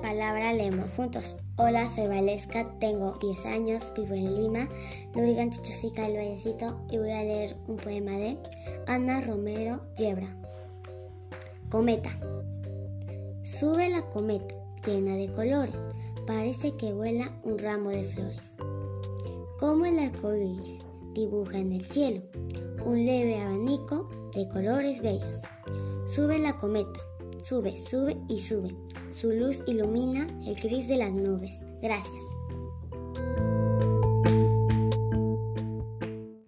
palabra leemos juntos. Hola, soy Valesca, tengo 10 años, vivo en Lima, Lurigan Chuchusica el Vallecito y voy a leer un poema de Ana Romero Yebra. Cometa. Sube la cometa, llena de colores, parece que vuela un ramo de flores. Como el arco iris dibuja en el cielo un leve abanico de colores bellos. Sube la cometa, sube, sube y sube. Su luz ilumina el gris de las nubes. Gracias.